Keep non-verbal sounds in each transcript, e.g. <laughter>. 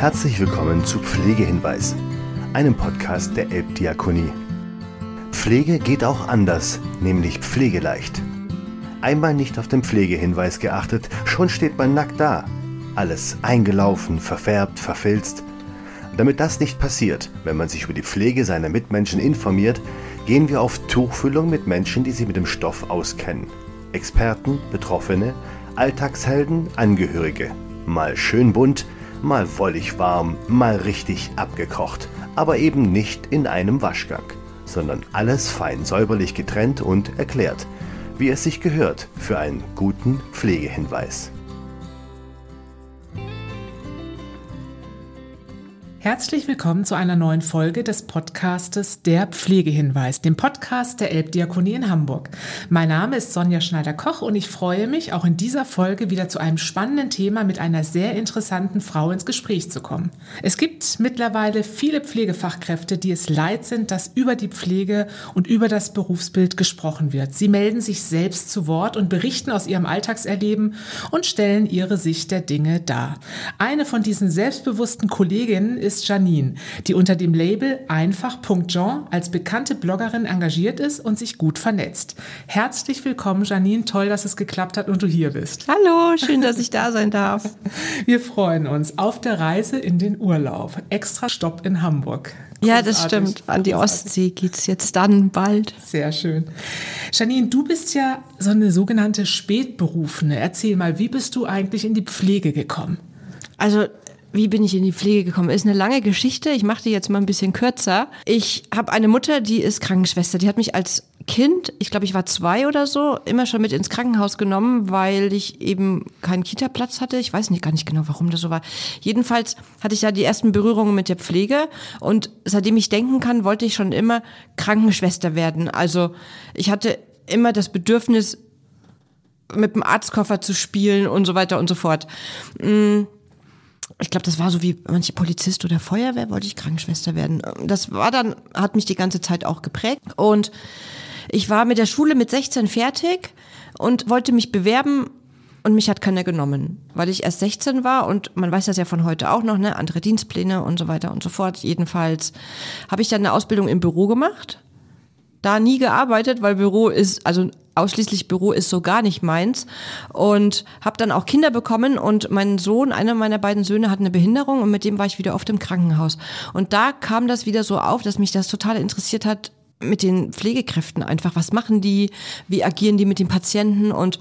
Herzlich willkommen zu Pflegehinweis, einem Podcast der Elbdiakonie. Pflege geht auch anders, nämlich pflegeleicht. Einmal nicht auf den Pflegehinweis geachtet, schon steht man nackt da. Alles eingelaufen, verfärbt, verfilzt. Damit das nicht passiert, wenn man sich über die Pflege seiner Mitmenschen informiert, gehen wir auf Tuchfüllung mit Menschen, die sich mit dem Stoff auskennen. Experten, Betroffene, Alltagshelden, Angehörige. Mal schön bunt, mal wollig warm, mal richtig abgekocht, aber eben nicht in einem Waschgang, sondern alles fein säuberlich getrennt und erklärt, wie es sich gehört für einen guten Pflegehinweis. Herzlich willkommen zu einer neuen Folge des Podcastes Der Pflegehinweis, dem Podcast der Elbdiakonie in Hamburg. Mein Name ist Sonja Schneider-Koch und ich freue mich, auch in dieser Folge wieder zu einem spannenden Thema mit einer sehr interessanten Frau ins Gespräch zu kommen. Es gibt mittlerweile viele Pflegefachkräfte, die es leid sind, dass über die Pflege und über das Berufsbild gesprochen wird. Sie melden sich selbst zu Wort und berichten aus ihrem Alltagserleben und stellen ihre Sicht der Dinge dar. Eine von diesen selbstbewussten Kolleginnen ist Janine, die unter dem Label einfach.jean als bekannte Bloggerin engagiert ist und sich gut vernetzt. Herzlich willkommen, Janine. Toll, dass es geklappt hat und du hier bist. Hallo, schön, dass ich da sein darf. <laughs> Wir freuen uns auf der Reise in den Urlaub. Extra Stopp in Hamburg. Ja, das stimmt. An die Ostsee geht es jetzt dann bald. Sehr schön. Janine, du bist ja so eine sogenannte Spätberufene. Erzähl mal, wie bist du eigentlich in die Pflege gekommen? Also wie bin ich in die Pflege gekommen? Ist eine lange Geschichte. Ich mache die jetzt mal ein bisschen kürzer. Ich habe eine Mutter, die ist Krankenschwester. Die hat mich als Kind, ich glaube, ich war zwei oder so, immer schon mit ins Krankenhaus genommen, weil ich eben keinen Kita-Platz hatte. Ich weiß nicht gar nicht genau, warum das so war. Jedenfalls hatte ich da die ersten Berührungen mit der Pflege und seitdem ich denken kann, wollte ich schon immer Krankenschwester werden. Also ich hatte immer das Bedürfnis, mit dem Arztkoffer zu spielen und so weiter und so fort. Mm ich glaube, das war so wie manche Polizist oder Feuerwehr, wollte ich Krankenschwester werden. Das war dann, hat mich die ganze Zeit auch geprägt. Und ich war mit der Schule mit 16 fertig und wollte mich bewerben und mich hat keiner genommen, weil ich erst 16 war und man weiß das ja von heute auch noch, ne, andere Dienstpläne und so weiter und so fort. Jedenfalls habe ich dann eine Ausbildung im Büro gemacht da nie gearbeitet, weil Büro ist, also ausschließlich Büro ist so gar nicht meins. Und habe dann auch Kinder bekommen und mein Sohn, einer meiner beiden Söhne hat eine Behinderung und mit dem war ich wieder oft im Krankenhaus. Und da kam das wieder so auf, dass mich das total interessiert hat mit den Pflegekräften einfach, was machen die, wie agieren die mit den Patienten? Und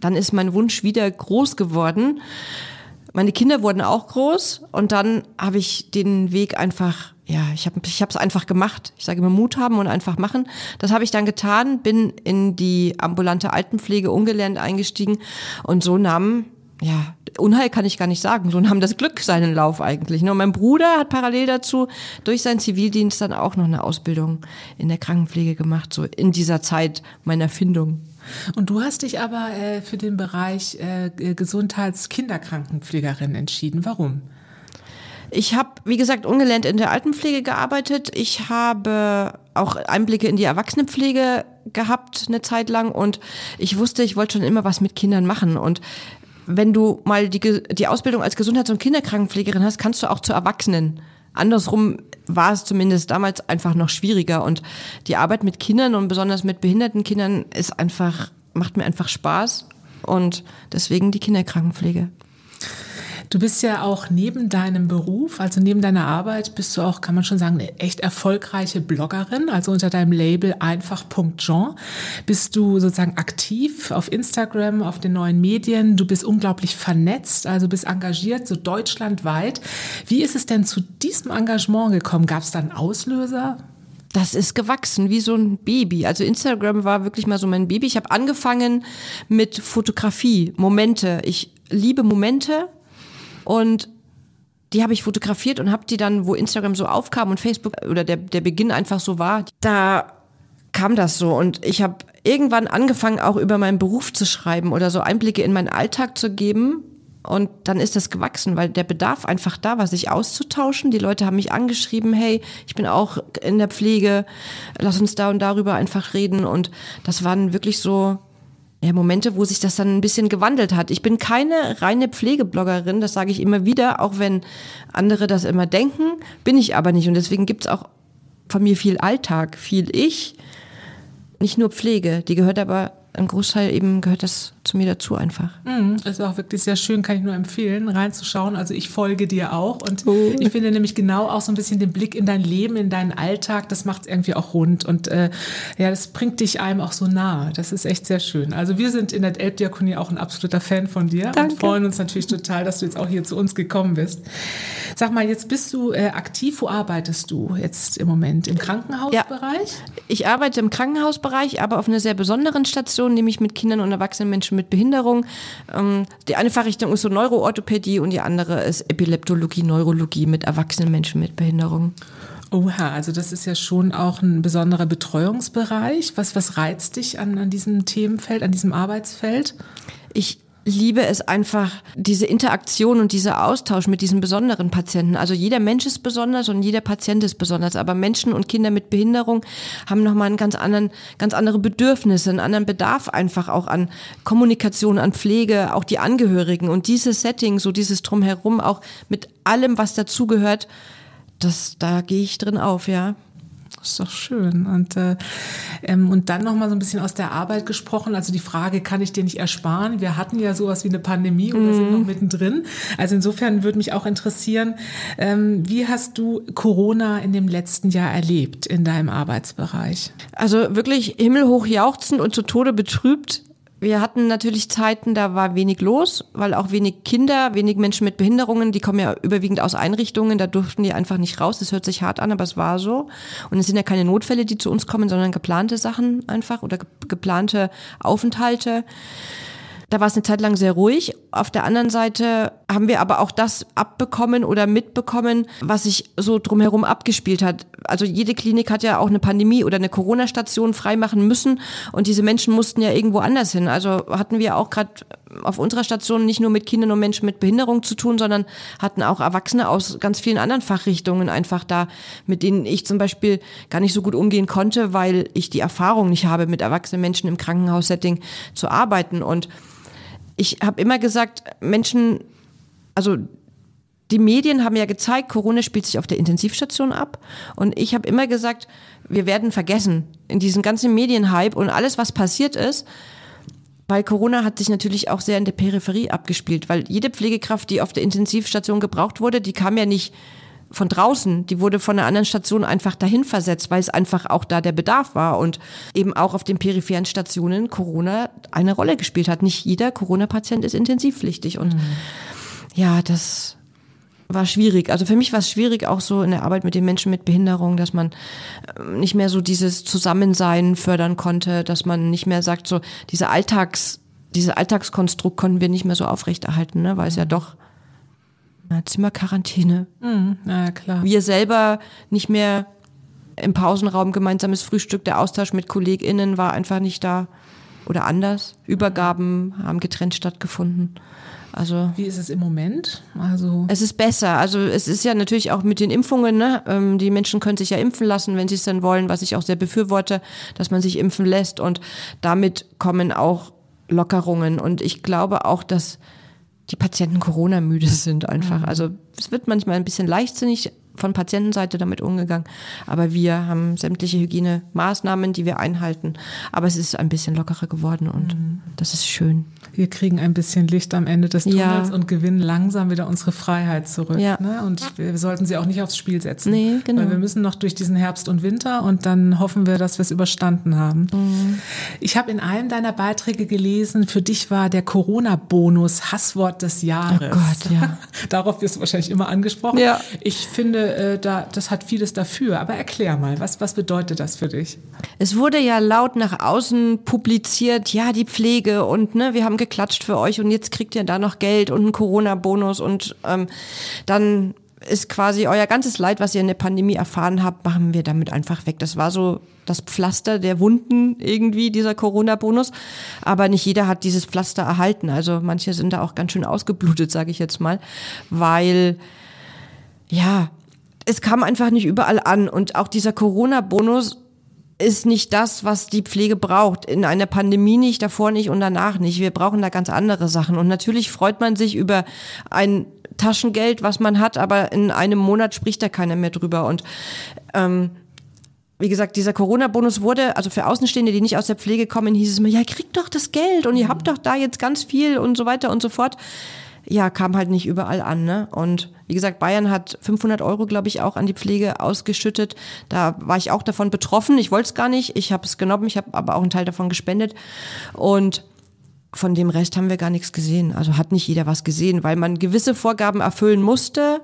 dann ist mein Wunsch wieder groß geworden. Meine Kinder wurden auch groß und dann habe ich den Weg einfach ja, ich habe ich es einfach gemacht. Ich sage immer Mut haben und einfach machen. Das habe ich dann getan, bin in die ambulante Altenpflege ungelernt eingestiegen und so nahm ja, Unheil kann ich gar nicht sagen. So nahm das Glück seinen Lauf eigentlich. Und mein Bruder hat parallel dazu durch seinen Zivildienst dann auch noch eine Ausbildung in der Krankenpflege gemacht, so in dieser Zeit meiner Findung. Und du hast dich aber äh, für den Bereich äh, Gesundheitskinderkrankenpflegerin entschieden. Warum? Ich habe, wie gesagt, ungelernt in der Altenpflege gearbeitet. Ich habe auch Einblicke in die Erwachsenenpflege gehabt eine Zeit lang und ich wusste, ich wollte schon immer was mit Kindern machen und wenn du mal die, die Ausbildung als Gesundheits- und Kinderkrankenpflegerin hast, kannst du auch zu Erwachsenen. Andersrum war es zumindest damals einfach noch schwieriger und die Arbeit mit Kindern und besonders mit behinderten Kindern ist einfach, macht mir einfach Spaß und deswegen die Kinderkrankenpflege. Du bist ja auch neben deinem Beruf, also neben deiner Arbeit, bist du auch, kann man schon sagen, eine echt erfolgreiche Bloggerin. Also unter deinem Label einfach.jean bist du sozusagen aktiv auf Instagram, auf den neuen Medien. Du bist unglaublich vernetzt, also bist engagiert, so deutschlandweit. Wie ist es denn zu diesem Engagement gekommen? Gab es da einen Auslöser? das ist gewachsen wie so ein Baby. Also Instagram war wirklich mal so mein Baby. Ich habe angefangen mit Fotografie, Momente. Ich liebe Momente und die habe ich fotografiert und habe die dann, wo Instagram so aufkam und Facebook oder der, der Beginn einfach so war, da kam das so. Und ich habe irgendwann angefangen, auch über meinen Beruf zu schreiben oder so Einblicke in meinen Alltag zu geben. Und dann ist das gewachsen, weil der Bedarf einfach da war, sich auszutauschen. Die Leute haben mich angeschrieben, hey, ich bin auch in der Pflege, lass uns da und darüber einfach reden. Und das waren wirklich so ja, Momente, wo sich das dann ein bisschen gewandelt hat. Ich bin keine reine Pflegebloggerin, das sage ich immer wieder, auch wenn andere das immer denken, bin ich aber nicht. Und deswegen gibt's auch von mir viel Alltag, viel Ich, nicht nur Pflege. Die gehört aber ein Großteil eben gehört das zu mir dazu einfach. Mm, ist auch wirklich sehr schön, kann ich nur empfehlen, reinzuschauen. Also ich folge dir auch und oh. ich finde nämlich genau auch so ein bisschen den Blick in dein Leben, in deinen Alltag, das macht es irgendwie auch rund und äh, ja, das bringt dich einem auch so nahe. Das ist echt sehr schön. Also wir sind in der Elbdiakonie auch ein absoluter Fan von dir Danke. und freuen uns natürlich total, dass du jetzt auch hier zu uns gekommen bist. Sag mal, jetzt bist du äh, aktiv, wo arbeitest du jetzt im Moment? Im Krankenhausbereich? Ja, ich arbeite im Krankenhausbereich, aber auf einer sehr besonderen Station, nämlich mit Kindern und erwachsenen Menschen mit Behinderung. Ähm, die eine Fachrichtung ist so Neuroorthopädie und die andere ist Epileptologie, Neurologie mit erwachsenen Menschen mit Behinderung. Oha, also das ist ja schon auch ein besonderer Betreuungsbereich. Was, was reizt dich an, an diesem Themenfeld, an diesem Arbeitsfeld? Ich liebe es einfach, diese Interaktion und dieser Austausch mit diesen besonderen Patienten. Also jeder Mensch ist besonders und jeder Patient ist besonders. Aber Menschen und Kinder mit Behinderung haben nochmal einen ganz anderen, ganz andere Bedürfnisse, einen anderen Bedarf einfach auch an Kommunikation, an Pflege, auch die Angehörigen. Und dieses Setting, so dieses Drumherum, auch mit allem, was dazugehört, das, da gehe ich drin auf, ja. Das ist doch schön. Und, äh, ähm, und dann nochmal so ein bisschen aus der Arbeit gesprochen. Also die Frage, kann ich dir nicht ersparen? Wir hatten ja sowas wie eine Pandemie oder mhm. sind noch mittendrin. Also insofern würde mich auch interessieren, ähm, wie hast du Corona in dem letzten Jahr erlebt in deinem Arbeitsbereich? Also wirklich himmelhoch jauchzend und zu Tode betrübt wir hatten natürlich Zeiten, da war wenig los, weil auch wenig Kinder, wenig Menschen mit Behinderungen, die kommen ja überwiegend aus Einrichtungen, da durften die einfach nicht raus. Das hört sich hart an, aber es war so. Und es sind ja keine Notfälle, die zu uns kommen, sondern geplante Sachen einfach oder geplante Aufenthalte. Da war es eine Zeit lang sehr ruhig. Auf der anderen Seite haben wir aber auch das abbekommen oder mitbekommen, was sich so drumherum abgespielt hat. Also jede Klinik hat ja auch eine Pandemie oder eine Corona-Station freimachen müssen und diese Menschen mussten ja irgendwo anders hin. Also hatten wir auch gerade auf unserer Station nicht nur mit Kindern und Menschen mit Behinderung zu tun, sondern hatten auch Erwachsene aus ganz vielen anderen Fachrichtungen einfach da, mit denen ich zum Beispiel gar nicht so gut umgehen konnte, weil ich die Erfahrung nicht habe, mit erwachsenen Menschen im Krankenhaussetting zu arbeiten. Und ich habe immer gesagt, Menschen, also die Medien haben ja gezeigt, Corona spielt sich auf der Intensivstation ab. Und ich habe immer gesagt, wir werden vergessen in diesem ganzen Medienhype und alles, was passiert ist. Weil Corona hat sich natürlich auch sehr in der Peripherie abgespielt, weil jede Pflegekraft, die auf der Intensivstation gebraucht wurde, die kam ja nicht von draußen, die wurde von einer anderen Station einfach dahin versetzt, weil es einfach auch da der Bedarf war und eben auch auf den peripheren Stationen Corona eine Rolle gespielt hat. Nicht jeder Corona-Patient ist intensivpflichtig und mhm. ja, das war schwierig. Also für mich war es schwierig auch so in der Arbeit mit den Menschen mit Behinderung, dass man ähm, nicht mehr so dieses Zusammensein fördern konnte, dass man nicht mehr sagt, so diese Alltags, diese Alltagskonstrukt konnten wir nicht mehr so aufrechterhalten, ne, weil es ja mhm. doch Zimmerquarantäne. Mhm, na klar. Wir selber nicht mehr im Pausenraum gemeinsames Frühstück, der Austausch mit KollegInnen war einfach nicht da oder anders. Übergaben haben getrennt stattgefunden. Also wie ist es im Moment? Also es ist besser. Also es ist ja natürlich auch mit den Impfungen. Ne? Ähm, die Menschen können sich ja impfen lassen, wenn sie es dann wollen, was ich auch sehr befürworte, dass man sich impfen lässt und damit kommen auch Lockerungen. Und ich glaube auch, dass die Patienten Corona-müde sind einfach. Mhm. Also es wird manchmal ein bisschen leichtsinnig von Patientenseite damit umgegangen. Aber wir haben sämtliche Hygienemaßnahmen, die wir einhalten. Aber es ist ein bisschen lockerer geworden und mhm. das ist schön. Wir kriegen ein bisschen Licht am Ende des Tunnels ja. und gewinnen langsam wieder unsere Freiheit zurück. Ja. Ne? Und wir sollten sie auch nicht aufs Spiel setzen. Nee, genau. Weil wir müssen noch durch diesen Herbst und Winter und dann hoffen wir, dass wir es überstanden haben. Mhm. Ich habe in einem deiner Beiträge gelesen, für dich war der Corona-Bonus Hasswort des Jahres. Oh Gott, ja. <laughs> Darauf wirst du wahrscheinlich immer angesprochen. Ja. Ich finde, äh, da, das hat vieles dafür. Aber erklär mal, was, was bedeutet das für dich? Es wurde ja laut nach außen publiziert, ja, die Pflege und ne, wir haben geklatscht für euch und jetzt kriegt ihr da noch Geld und einen Corona-Bonus und ähm, dann ist quasi euer ganzes Leid, was ihr in der Pandemie erfahren habt, machen wir damit einfach weg. Das war so das Pflaster der Wunden irgendwie, dieser Corona-Bonus. Aber nicht jeder hat dieses Pflaster erhalten. Also manche sind da auch ganz schön ausgeblutet, sage ich jetzt mal, weil ja, es kam einfach nicht überall an. Und auch dieser Corona-Bonus ist nicht das, was die Pflege braucht. In einer Pandemie nicht, davor nicht und danach nicht. Wir brauchen da ganz andere Sachen. Und natürlich freut man sich über ein Taschengeld, was man hat, aber in einem Monat spricht da keiner mehr drüber. Und ähm, wie gesagt, dieser Corona-Bonus wurde, also für Außenstehende, die nicht aus der Pflege kommen, hieß es immer, ja, kriegt doch das Geld und ihr habt doch da jetzt ganz viel und so weiter und so fort. Ja, kam halt nicht überall an. Ne? Und wie gesagt, Bayern hat 500 Euro, glaube ich, auch an die Pflege ausgeschüttet. Da war ich auch davon betroffen. Ich wollte es gar nicht. Ich habe es genommen. Ich habe aber auch einen Teil davon gespendet. Und von dem Rest haben wir gar nichts gesehen. Also hat nicht jeder was gesehen, weil man gewisse Vorgaben erfüllen musste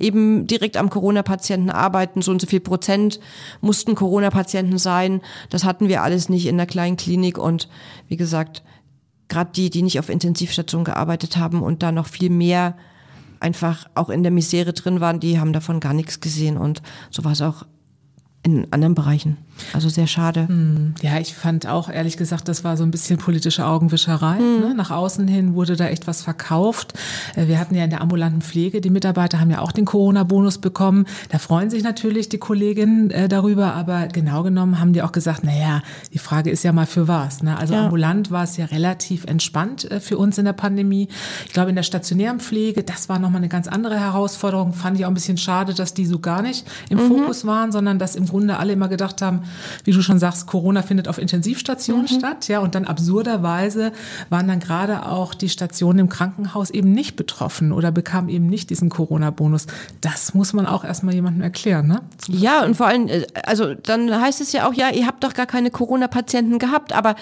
eben direkt am Corona-Patienten arbeiten. So und so viel Prozent mussten Corona-Patienten sein. Das hatten wir alles nicht in der kleinen Klinik. Und wie gesagt, gerade die, die nicht auf Intensivstation gearbeitet haben und da noch viel mehr einfach auch in der Misere drin waren, die haben davon gar nichts gesehen. Und so war es auch in anderen Bereichen. Also sehr schade. Hm. Ja, ich fand auch, ehrlich gesagt, das war so ein bisschen politische Augenwischerei. Mhm. Ne? Nach außen hin wurde da echt was verkauft. Äh, wir hatten ja in der ambulanten Pflege, die Mitarbeiter haben ja auch den Corona-Bonus bekommen. Da freuen sich natürlich die Kolleginnen äh, darüber, aber genau genommen haben die auch gesagt, naja, die Frage ist ja mal für was. Ne? Also ja. ambulant war es ja relativ entspannt äh, für uns in der Pandemie. Ich glaube, in der stationären Pflege, das war nochmal eine ganz andere Herausforderung. Fand ich auch ein bisschen schade, dass die so gar nicht im mhm. Fokus waren, sondern dass im Grunde alle immer gedacht haben, wie du schon sagst, Corona findet auf Intensivstationen mhm. statt, ja, und dann absurderweise waren dann gerade auch die Stationen im Krankenhaus eben nicht betroffen oder bekamen eben nicht diesen Corona-Bonus. Das muss man auch erstmal jemandem erklären, ne? Ja, und vor allem, äh, also dann heißt es ja auch, ja, ihr habt doch gar keine Corona-Patienten gehabt, aber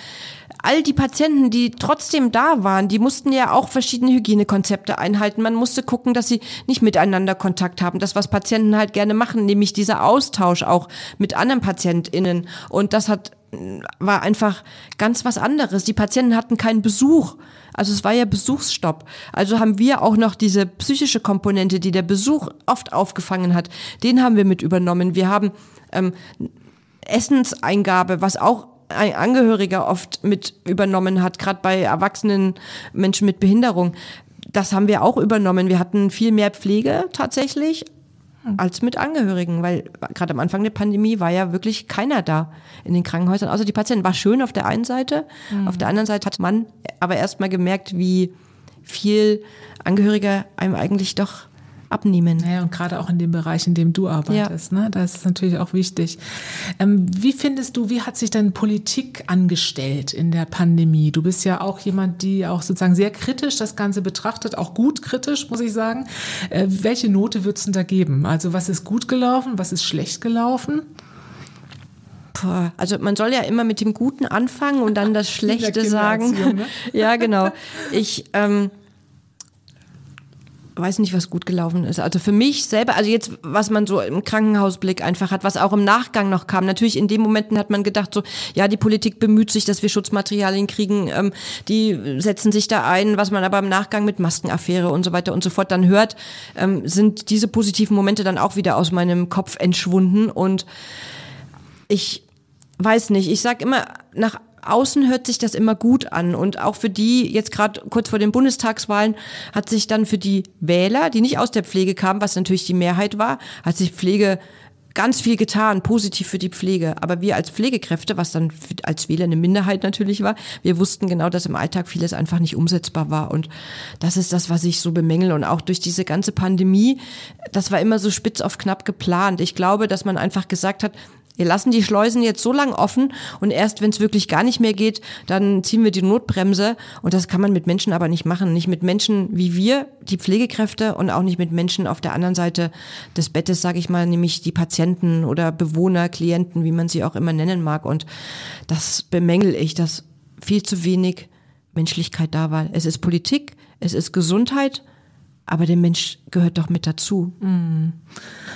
all die Patienten, die trotzdem da waren, die mussten ja auch verschiedene Hygienekonzepte einhalten. Man musste gucken, dass sie nicht miteinander Kontakt haben. Das, was Patienten halt gerne machen, nämlich dieser Austausch auch mit anderen PatientInnen. Und das hat, war einfach ganz was anderes. Die Patienten hatten keinen Besuch. Also es war ja Besuchsstopp. Also haben wir auch noch diese psychische Komponente, die der Besuch oft aufgefangen hat, den haben wir mit übernommen. Wir haben ähm, Essenseingabe, was auch ein Angehöriger oft mit übernommen hat, gerade bei erwachsenen Menschen mit Behinderung. Das haben wir auch übernommen. Wir hatten viel mehr Pflege tatsächlich als mit Angehörigen, weil gerade am Anfang der Pandemie war ja wirklich keiner da in den Krankenhäusern, außer die Patienten. War schön auf der einen Seite, mhm. auf der anderen Seite hat man aber erst mal gemerkt, wie viel Angehörige einem eigentlich doch abnehmen. Ja, und gerade auch in dem Bereich, in dem du arbeitest, ja. ne? das ist natürlich auch wichtig. Ähm, wie findest du, wie hat sich denn Politik angestellt in der Pandemie? Du bist ja auch jemand, die auch sozusagen sehr kritisch das Ganze betrachtet, auch gut kritisch, muss ich sagen. Äh, welche Note würdest du da geben? Also was ist gut gelaufen, was ist schlecht gelaufen? also man soll ja immer mit dem Guten anfangen und dann das <laughs> Schlechte sagen. Ne? <laughs> ja, genau. <laughs> Ich ähm, weiß nicht, was gut gelaufen ist. Also für mich selber, also jetzt, was man so im Krankenhausblick einfach hat, was auch im Nachgang noch kam. Natürlich in den Momenten hat man gedacht, so, ja, die Politik bemüht sich, dass wir Schutzmaterialien kriegen, ähm, die setzen sich da ein, was man aber im Nachgang mit Maskenaffäre und so weiter und so fort dann hört, ähm, sind diese positiven Momente dann auch wieder aus meinem Kopf entschwunden und ich weiß nicht, ich sag immer, nach außen hört sich das immer gut an. Und auch für die, jetzt gerade kurz vor den Bundestagswahlen, hat sich dann für die Wähler, die nicht aus der Pflege kamen, was natürlich die Mehrheit war, hat sich Pflege ganz viel getan, positiv für die Pflege. Aber wir als Pflegekräfte, was dann als Wähler eine Minderheit natürlich war, wir wussten genau, dass im Alltag vieles einfach nicht umsetzbar war. Und das ist das, was ich so bemängel. Und auch durch diese ganze Pandemie, das war immer so spitz auf knapp geplant. Ich glaube, dass man einfach gesagt hat, wir lassen die Schleusen jetzt so lang offen und erst wenn es wirklich gar nicht mehr geht, dann ziehen wir die Notbremse. Und das kann man mit Menschen aber nicht machen. Nicht mit Menschen wie wir, die Pflegekräfte, und auch nicht mit Menschen auf der anderen Seite des Bettes, sage ich mal, nämlich die Patienten oder Bewohner, Klienten, wie man sie auch immer nennen mag. Und das bemängel ich, dass viel zu wenig Menschlichkeit da war. Es ist Politik, es ist Gesundheit, aber der Mensch gehört doch mit dazu. Mhm.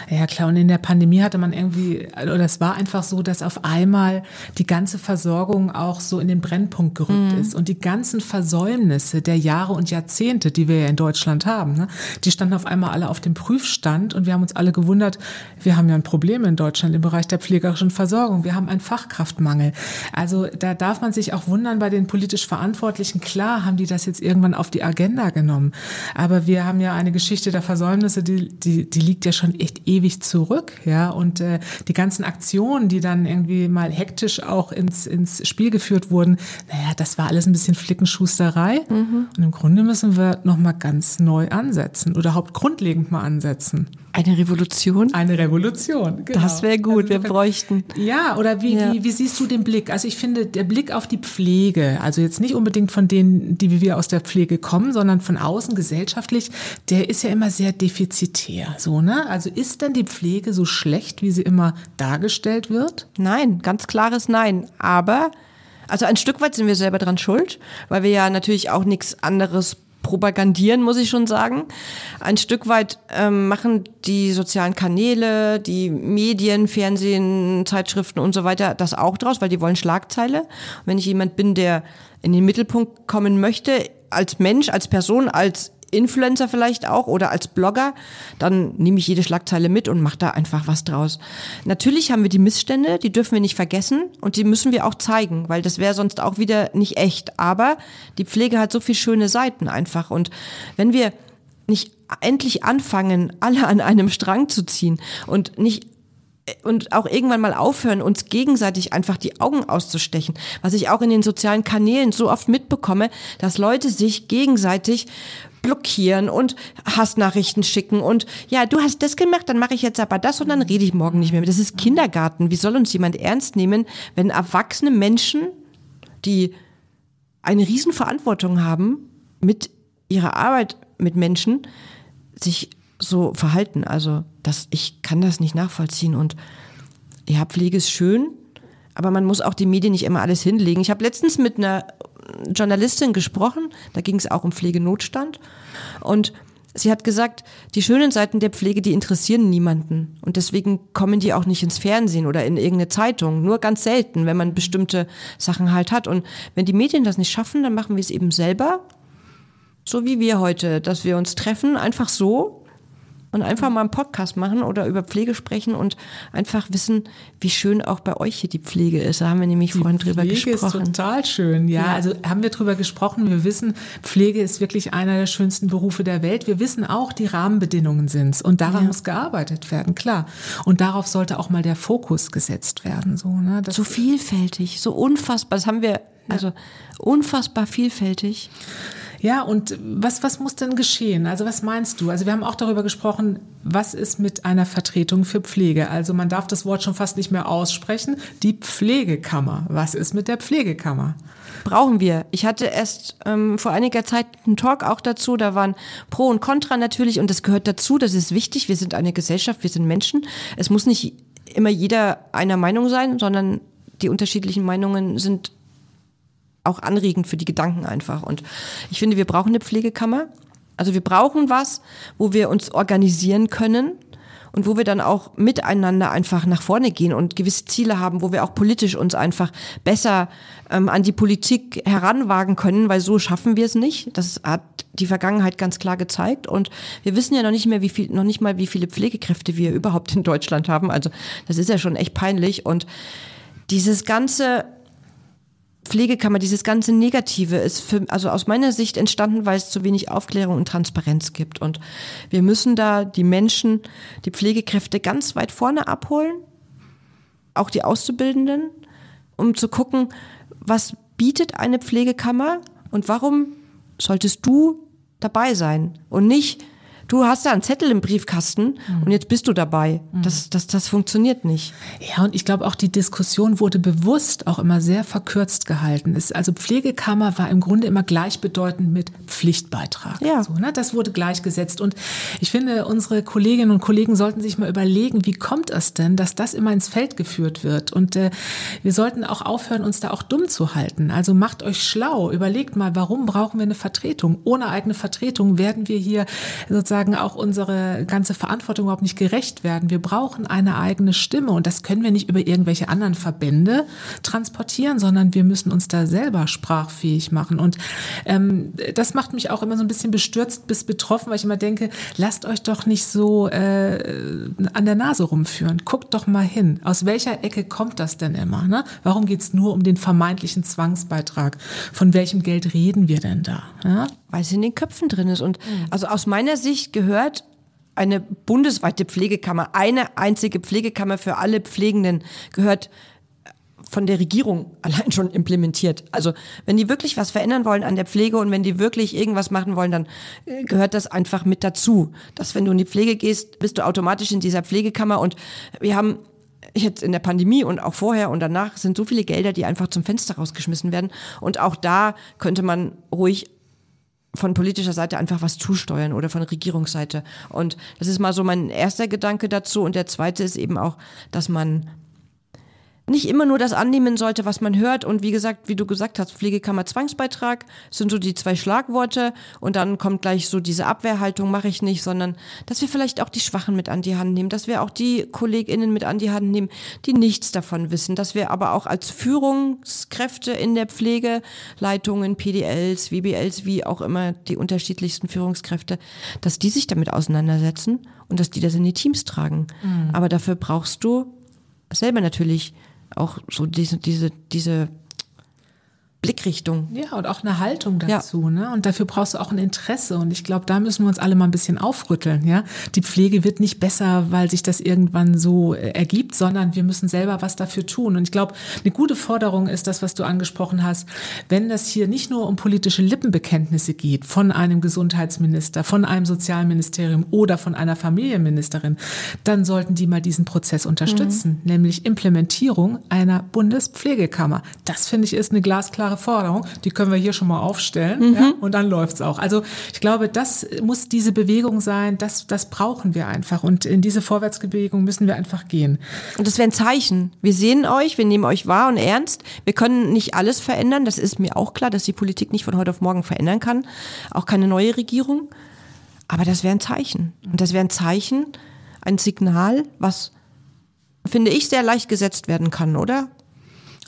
Ja, klar. Und in der Pandemie hatte man irgendwie, oder es war einfach so, dass auf einmal die ganze Versorgung auch so in den Brennpunkt gerückt mhm. ist. Und die ganzen Versäumnisse der Jahre und Jahrzehnte, die wir ja in Deutschland haben, ne, die standen auf einmal alle auf dem Prüfstand. Und wir haben uns alle gewundert, wir haben ja ein Problem in Deutschland im Bereich der pflegerischen Versorgung. Wir haben einen Fachkraftmangel. Also da darf man sich auch wundern bei den politisch Verantwortlichen. Klar haben die das jetzt irgendwann auf die Agenda genommen. Aber wir haben ja eine Geschichte der Versäumnisse, die, die, die liegt ja schon echt ewig zurück, ja. Und äh, die ganzen Aktionen, die dann irgendwie mal hektisch auch ins, ins Spiel geführt wurden, naja, das war alles ein bisschen Flickenschusterei. Mhm. Und im Grunde müssen wir nochmal ganz neu ansetzen oder hauptgrundlegend mal ansetzen. Eine Revolution? Eine Revolution, genau. Das wäre gut, also, wir bräuchten. Ja, oder wie, ja. Wie, wie siehst du den Blick? Also ich finde, der Blick auf die Pflege, also jetzt nicht unbedingt von denen, die wir aus der Pflege kommen, sondern von außen gesellschaftlich, der ist ja immer sehr defizitär. So, ne? Also ist denn die Pflege so schlecht, wie sie immer dargestellt wird? Nein, ganz klares Nein. Aber also ein Stück weit sind wir selber dran schuld, weil wir ja natürlich auch nichts anderes propagandieren, muss ich schon sagen. Ein Stück weit ähm, machen die sozialen Kanäle, die Medien, Fernsehen, Zeitschriften und so weiter das auch draus, weil die wollen Schlagzeile. Und wenn ich jemand bin, der in den Mittelpunkt kommen möchte, als Mensch, als Person, als Influencer vielleicht auch oder als Blogger, dann nehme ich jede Schlagzeile mit und mache da einfach was draus. Natürlich haben wir die Missstände, die dürfen wir nicht vergessen und die müssen wir auch zeigen, weil das wäre sonst auch wieder nicht echt. Aber die Pflege hat so viele schöne Seiten einfach und wenn wir nicht endlich anfangen, alle an einem Strang zu ziehen und nicht und auch irgendwann mal aufhören, uns gegenseitig einfach die Augen auszustechen. Was ich auch in den sozialen Kanälen so oft mitbekomme, dass Leute sich gegenseitig blockieren und Hassnachrichten schicken und ja, du hast das gemacht, dann mache ich jetzt aber das und dann rede ich morgen nicht mehr. Das ist Kindergarten. Wie soll uns jemand ernst nehmen, wenn erwachsene Menschen, die eine Riesenverantwortung haben mit ihrer Arbeit mit Menschen, sich so verhalten. Also, das, ich kann das nicht nachvollziehen und ja, Pflege ist schön, aber man muss auch die Medien nicht immer alles hinlegen. Ich habe letztens mit einer Journalistin gesprochen, da ging es auch um Pflegenotstand. Und sie hat gesagt, die schönen Seiten der Pflege, die interessieren niemanden. Und deswegen kommen die auch nicht ins Fernsehen oder in irgendeine Zeitung. Nur ganz selten, wenn man bestimmte Sachen halt hat. Und wenn die Medien das nicht schaffen, dann machen wir es eben selber. So wie wir heute, dass wir uns treffen, einfach so und einfach mal einen Podcast machen oder über Pflege sprechen und einfach wissen, wie schön auch bei euch hier die Pflege ist. Da haben wir nämlich die vorhin drüber Pflege gesprochen. Pflege ist total schön, ja. ja. Also haben wir drüber gesprochen. Wir wissen, Pflege ist wirklich einer der schönsten Berufe der Welt. Wir wissen auch, die Rahmenbedingungen sind's und daran ja. muss gearbeitet werden, klar. Und darauf sollte auch mal der Fokus gesetzt werden, so, ne? so vielfältig, so unfassbar. Das haben wir, also unfassbar vielfältig. Ja, und was, was muss denn geschehen? Also was meinst du? Also wir haben auch darüber gesprochen, was ist mit einer Vertretung für Pflege? Also man darf das Wort schon fast nicht mehr aussprechen. Die Pflegekammer. Was ist mit der Pflegekammer? brauchen wir. Ich hatte erst ähm, vor einiger Zeit einen Talk auch dazu, da waren Pro und Contra natürlich und das gehört dazu, das ist wichtig. Wir sind eine Gesellschaft, wir sind Menschen. Es muss nicht immer jeder einer Meinung sein, sondern die unterschiedlichen Meinungen sind auch anregend für die Gedanken einfach. Und ich finde, wir brauchen eine Pflegekammer. Also wir brauchen was, wo wir uns organisieren können und wo wir dann auch miteinander einfach nach vorne gehen und gewisse Ziele haben, wo wir auch politisch uns einfach besser ähm, an die Politik heranwagen können, weil so schaffen wir es nicht. Das hat die Vergangenheit ganz klar gezeigt und wir wissen ja noch nicht mehr, wie viel, noch nicht mal, wie viele Pflegekräfte wir überhaupt in Deutschland haben. Also das ist ja schon echt peinlich und dieses ganze Pflegekammer, dieses ganze Negative ist für, also aus meiner Sicht entstanden, weil es zu wenig Aufklärung und Transparenz gibt. Und wir müssen da die Menschen, die Pflegekräfte ganz weit vorne abholen, auch die Auszubildenden, um zu gucken, was bietet eine Pflegekammer und warum solltest du dabei sein und nicht du hast da einen Zettel im Briefkasten mhm. und jetzt bist du dabei. Das, das, das funktioniert nicht. Ja, und ich glaube auch die Diskussion wurde bewusst auch immer sehr verkürzt gehalten. Es, also Pflegekammer war im Grunde immer gleichbedeutend mit Pflichtbeitrag. Ja. So, ne? Das wurde gleichgesetzt. Und ich finde, unsere Kolleginnen und Kollegen sollten sich mal überlegen, wie kommt es denn, dass das immer ins Feld geführt wird? Und äh, wir sollten auch aufhören, uns da auch dumm zu halten. Also macht euch schlau, überlegt mal, warum brauchen wir eine Vertretung? Ohne eigene Vertretung werden wir hier sozusagen sozusagen auch unsere ganze Verantwortung überhaupt nicht gerecht werden. Wir brauchen eine eigene Stimme und das können wir nicht über irgendwelche anderen Verbände transportieren, sondern wir müssen uns da selber sprachfähig machen. Und ähm, das macht mich auch immer so ein bisschen bestürzt bis betroffen, weil ich immer denke, lasst euch doch nicht so äh, an der Nase rumführen. Guckt doch mal hin. Aus welcher Ecke kommt das denn immer? Ne? Warum geht es nur um den vermeintlichen Zwangsbeitrag? Von welchem Geld reden wir denn da? Ja? Weil es in den Köpfen drin ist. Und also aus meiner Sicht gehört eine bundesweite Pflegekammer, eine einzige Pflegekammer für alle Pflegenden gehört von der Regierung <laughs> allein schon implementiert. Also wenn die wirklich was verändern wollen an der Pflege und wenn die wirklich irgendwas machen wollen, dann äh, gehört das einfach mit dazu. Dass wenn du in die Pflege gehst, bist du automatisch in dieser Pflegekammer und wir haben jetzt in der Pandemie und auch vorher und danach sind so viele Gelder, die einfach zum Fenster rausgeschmissen werden. Und auch da könnte man ruhig von politischer Seite einfach was zusteuern oder von Regierungsseite. Und das ist mal so mein erster Gedanke dazu. Und der zweite ist eben auch, dass man nicht immer nur das annehmen sollte, was man hört. Und wie gesagt, wie du gesagt hast, Pflegekammer Zwangsbeitrag sind so die zwei Schlagworte. Und dann kommt gleich so diese Abwehrhaltung, mache ich nicht, sondern dass wir vielleicht auch die Schwachen mit an die Hand nehmen, dass wir auch die KollegInnen mit an die Hand nehmen, die nichts davon wissen, dass wir aber auch als Führungskräfte in der Pflege, Leitungen, PDLs, WBLs, wie auch immer die unterschiedlichsten Führungskräfte, dass die sich damit auseinandersetzen und dass die das in die Teams tragen. Mhm. Aber dafür brauchst du selber natürlich auch so diese, diese, diese Blickrichtung. Ja, und auch eine Haltung dazu. Ja. Ne? Und dafür brauchst du auch ein Interesse. Und ich glaube, da müssen wir uns alle mal ein bisschen aufrütteln. Ja? Die Pflege wird nicht besser, weil sich das irgendwann so äh, ergibt, sondern wir müssen selber was dafür tun. Und ich glaube, eine gute Forderung ist das, was du angesprochen hast. Wenn das hier nicht nur um politische Lippenbekenntnisse geht von einem Gesundheitsminister, von einem Sozialministerium oder von einer Familienministerin, dann sollten die mal diesen Prozess unterstützen, mhm. nämlich Implementierung einer Bundespflegekammer. Das finde ich ist eine glasklare klare Forderung, die können wir hier schon mal aufstellen mhm. ja, und dann läuft's auch. Also ich glaube, das muss diese Bewegung sein, das, das brauchen wir einfach und in diese Vorwärtsbewegung müssen wir einfach gehen. Und das wäre ein Zeichen. Wir sehen euch, wir nehmen euch wahr und ernst. Wir können nicht alles verändern, das ist mir auch klar, dass die Politik nicht von heute auf morgen verändern kann, auch keine neue Regierung. Aber das wäre ein Zeichen. Und das wäre ein Zeichen, ein Signal, was, finde ich, sehr leicht gesetzt werden kann, oder?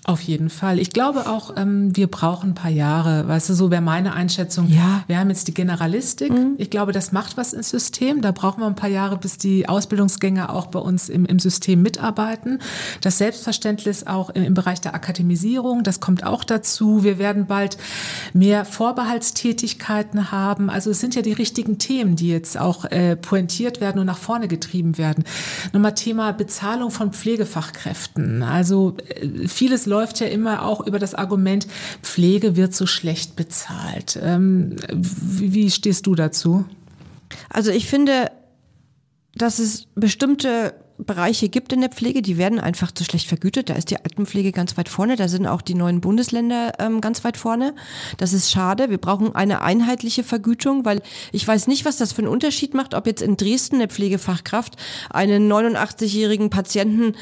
Auf jeden Fall. Ich glaube auch, ähm, wir brauchen ein paar Jahre. Weißt du, so wäre meine Einschätzung. Ja. Wir haben jetzt die Generalistik. Mhm. Ich glaube, das macht was ins System. Da brauchen wir ein paar Jahre, bis die Ausbildungsgänge auch bei uns im, im System mitarbeiten. Das Selbstverständnis auch im, im Bereich der Akademisierung, das kommt auch dazu. Wir werden bald mehr Vorbehaltstätigkeiten haben. Also es sind ja die richtigen Themen, die jetzt auch äh, pointiert werden und nach vorne getrieben werden. Nochmal Thema Bezahlung von Pflegefachkräften. Also äh, vieles läuft ja immer auch über das Argument, Pflege wird so schlecht bezahlt. Ähm, wie, wie stehst du dazu? Also ich finde, dass es bestimmte Bereiche gibt in der Pflege, die werden einfach zu schlecht vergütet. Da ist die Altenpflege ganz weit vorne, da sind auch die neuen Bundesländer ähm, ganz weit vorne. Das ist schade. Wir brauchen eine einheitliche Vergütung, weil ich weiß nicht, was das für einen Unterschied macht, ob jetzt in Dresden eine Pflegefachkraft einen 89-jährigen Patienten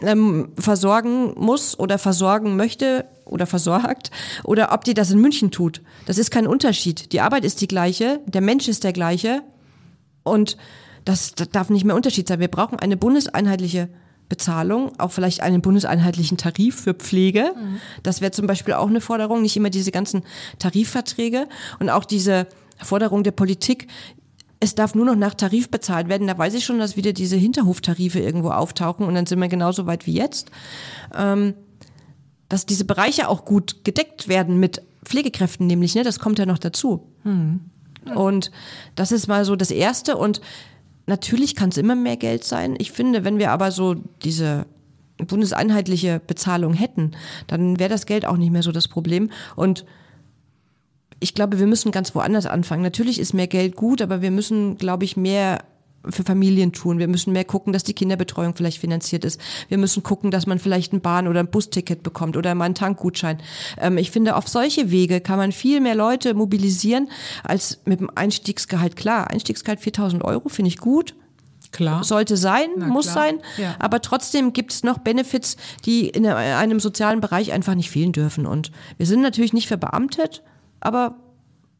ähm, versorgen muss oder versorgen möchte oder versorgt oder ob die das in München tut. Das ist kein Unterschied. Die Arbeit ist die gleiche, der Mensch ist der gleiche und das, das darf nicht mehr Unterschied sein. Wir brauchen eine bundeseinheitliche Bezahlung, auch vielleicht einen bundeseinheitlichen Tarif für Pflege. Mhm. Das wäre zum Beispiel auch eine Forderung, nicht immer diese ganzen Tarifverträge und auch diese Forderung der Politik, es darf nur noch nach Tarif bezahlt werden. Da weiß ich schon, dass wieder diese Hinterhoftarife irgendwo auftauchen und dann sind wir genauso weit wie jetzt. Ähm, dass diese Bereiche auch gut gedeckt werden mit Pflegekräften, nämlich, ne, das kommt ja noch dazu. Hm. Und das ist mal so das Erste. Und natürlich kann es immer mehr Geld sein. Ich finde, wenn wir aber so diese bundeseinheitliche Bezahlung hätten, dann wäre das Geld auch nicht mehr so das Problem. Und ich glaube, wir müssen ganz woanders anfangen. Natürlich ist mehr Geld gut, aber wir müssen, glaube ich, mehr für Familien tun. Wir müssen mehr gucken, dass die Kinderbetreuung vielleicht finanziert ist. Wir müssen gucken, dass man vielleicht ein Bahn- oder ein Busticket bekommt oder mal einen Tankgutschein. Ähm, ich finde, auf solche Wege kann man viel mehr Leute mobilisieren als mit dem Einstiegsgehalt. Klar, Einstiegsgehalt 4000 Euro finde ich gut. Klar. Sollte sein, Na, muss klar. sein. Ja. Aber trotzdem gibt es noch Benefits, die in einem sozialen Bereich einfach nicht fehlen dürfen. Und wir sind natürlich nicht verbeamtet, aber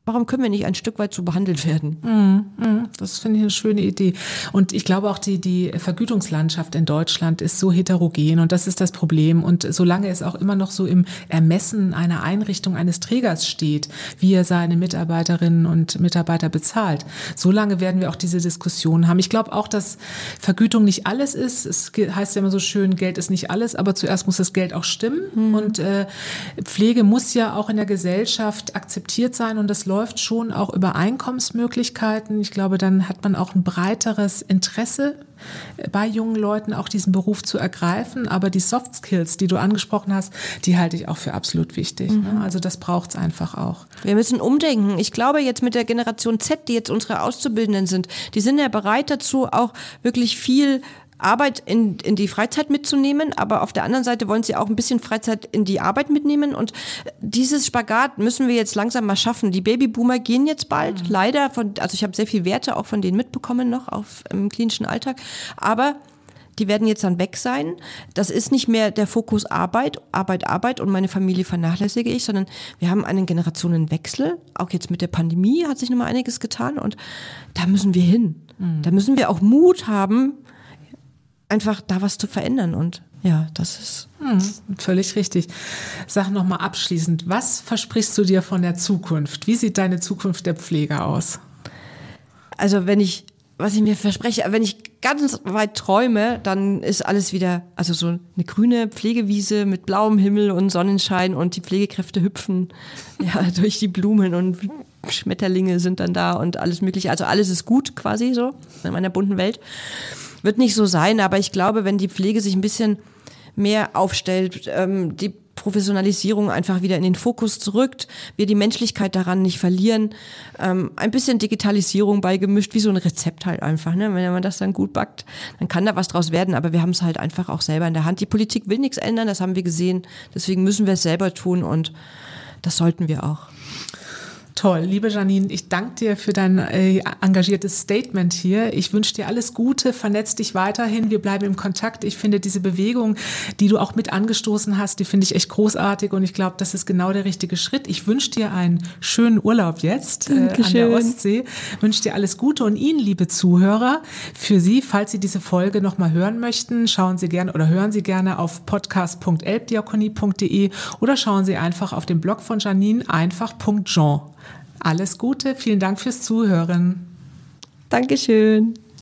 warum können wir nicht ein Stück weit so behandelt werden? Mm, mm, das finde ich eine schöne Idee. Und ich glaube auch, die, die Vergütungslandschaft in Deutschland ist so heterogen und das ist das Problem. Und solange es auch immer noch so im Ermessen einer Einrichtung eines Trägers steht, wie er seine Mitarbeiterinnen und Mitarbeiter bezahlt, solange werden wir auch diese Diskussion haben. Ich glaube auch, dass Vergütung nicht alles ist. Es heißt ja immer so schön, Geld ist nicht alles, aber zuerst muss das Geld auch stimmen. Mm. Und äh, Pflege muss ja auch in der Gesellschaft akzeptiert sein und das läuft läuft schon auch über Einkommensmöglichkeiten. Ich glaube, dann hat man auch ein breiteres Interesse bei jungen Leuten auch diesen Beruf zu ergreifen. Aber die Soft Skills, die du angesprochen hast, die halte ich auch für absolut wichtig. Ne? Mhm. Also das braucht es einfach auch. Wir müssen umdenken. Ich glaube jetzt mit der Generation Z, die jetzt unsere Auszubildenden sind, die sind ja bereit dazu, auch wirklich viel Arbeit in, in die Freizeit mitzunehmen, aber auf der anderen Seite wollen sie auch ein bisschen Freizeit in die Arbeit mitnehmen. Und dieses Spagat müssen wir jetzt langsam mal schaffen. Die Babyboomer gehen jetzt bald, mhm. leider. Von, also ich habe sehr viel Werte auch von denen mitbekommen noch auf, im klinischen Alltag. Aber die werden jetzt dann weg sein. Das ist nicht mehr der Fokus Arbeit, Arbeit, Arbeit und meine Familie vernachlässige ich, sondern wir haben einen Generationenwechsel. Auch jetzt mit der Pandemie hat sich nochmal einiges getan und da müssen wir hin. Mhm. Da müssen wir auch Mut haben, einfach da was zu verändern. Und ja, das ist. Hm, völlig richtig. Sag nochmal abschließend, was versprichst du dir von der Zukunft? Wie sieht deine Zukunft der Pflege aus? Also, wenn ich, was ich mir verspreche, wenn ich ganz weit träume, dann ist alles wieder, also so eine grüne Pflegewiese mit blauem Himmel und Sonnenschein und die Pflegekräfte hüpfen <laughs> ja, durch die Blumen und Schmetterlinge sind dann da und alles Mögliche. Also alles ist gut quasi so in meiner bunten Welt. Wird nicht so sein, aber ich glaube, wenn die Pflege sich ein bisschen mehr aufstellt, ähm, die Professionalisierung einfach wieder in den Fokus zurückt, wir die Menschlichkeit daran nicht verlieren, ähm, ein bisschen Digitalisierung beigemischt, wie so ein Rezept halt einfach. Ne? Wenn man das dann gut backt, dann kann da was draus werden, aber wir haben es halt einfach auch selber in der Hand. Die Politik will nichts ändern, das haben wir gesehen, deswegen müssen wir es selber tun und das sollten wir auch. Toll, liebe Janine, ich danke dir für dein äh, engagiertes Statement hier. Ich wünsche dir alles Gute, vernetz dich weiterhin, wir bleiben im Kontakt. Ich finde diese Bewegung, die du auch mit angestoßen hast, die finde ich echt großartig und ich glaube, das ist genau der richtige Schritt. Ich wünsche dir einen schönen Urlaub jetzt äh, an der Ostsee, wünsche dir alles Gute und Ihnen, liebe Zuhörer, für Sie, falls Sie diese Folge nochmal hören möchten, schauen Sie gerne oder hören Sie gerne auf podcast.elbdiakonie.de oder schauen Sie einfach auf den Blog von Janine einfach.jean. Alles Gute, vielen Dank fürs Zuhören. Dankeschön.